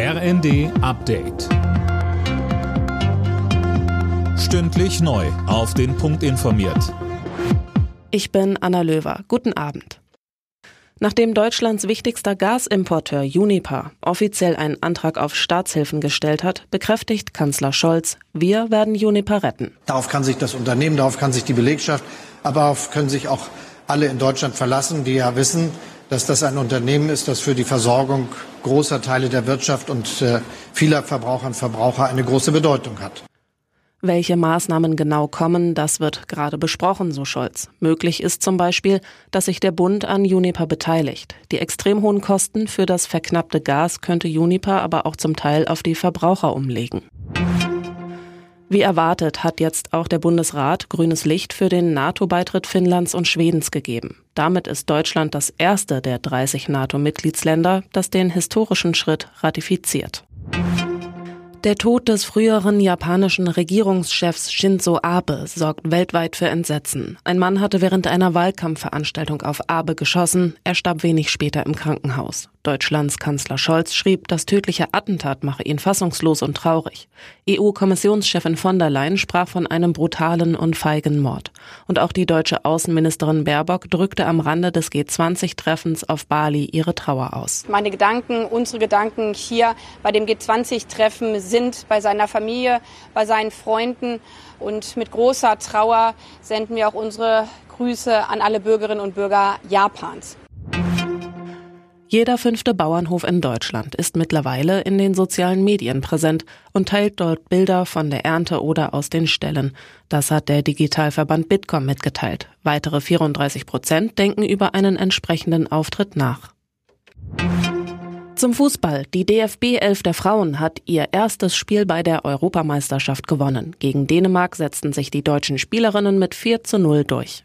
RND Update. Stündlich neu. Auf den Punkt informiert. Ich bin Anna Löwer. Guten Abend. Nachdem Deutschlands wichtigster Gasimporteur Uniper offiziell einen Antrag auf Staatshilfen gestellt hat, bekräftigt Kanzler Scholz, wir werden Uniper retten. Darauf kann sich das Unternehmen, darauf kann sich die Belegschaft, aber darauf können sich auch alle in Deutschland verlassen, die ja wissen, dass das ein Unternehmen ist, das für die Versorgung großer Teile der Wirtschaft und äh, vieler Verbraucherinnen und Verbraucher eine große Bedeutung hat. Welche Maßnahmen genau kommen, das wird gerade besprochen, so Scholz. Möglich ist zum Beispiel, dass sich der Bund an Uniper beteiligt. Die extrem hohen Kosten für das verknappte Gas könnte Uniper aber auch zum Teil auf die Verbraucher umlegen. Wie erwartet hat jetzt auch der Bundesrat grünes Licht für den NATO-Beitritt Finnlands und Schwedens gegeben. Damit ist Deutschland das erste der 30 NATO-Mitgliedsländer, das den historischen Schritt ratifiziert. Der Tod des früheren japanischen Regierungschefs Shinzo Abe sorgt weltweit für Entsetzen. Ein Mann hatte während einer Wahlkampfveranstaltung auf Abe geschossen. Er starb wenig später im Krankenhaus. Deutschlands Kanzler Scholz schrieb, das tödliche Attentat mache ihn fassungslos und traurig. EU-Kommissionschefin von der Leyen sprach von einem brutalen und feigen Mord. Und auch die deutsche Außenministerin Baerbock drückte am Rande des G20-Treffens auf Bali ihre Trauer aus. Meine Gedanken, unsere Gedanken hier bei dem G20-Treffen sind bei seiner Familie, bei seinen Freunden. Und mit großer Trauer senden wir auch unsere Grüße an alle Bürgerinnen und Bürger Japans. Jeder fünfte Bauernhof in Deutschland ist mittlerweile in den sozialen Medien präsent und teilt dort Bilder von der Ernte oder aus den Ställen. Das hat der Digitalverband Bitkom mitgeteilt. Weitere 34 Prozent denken über einen entsprechenden Auftritt nach. Zum Fußball. Die DFB 11 der Frauen hat ihr erstes Spiel bei der Europameisterschaft gewonnen. Gegen Dänemark setzten sich die deutschen Spielerinnen mit 4 zu 0 durch.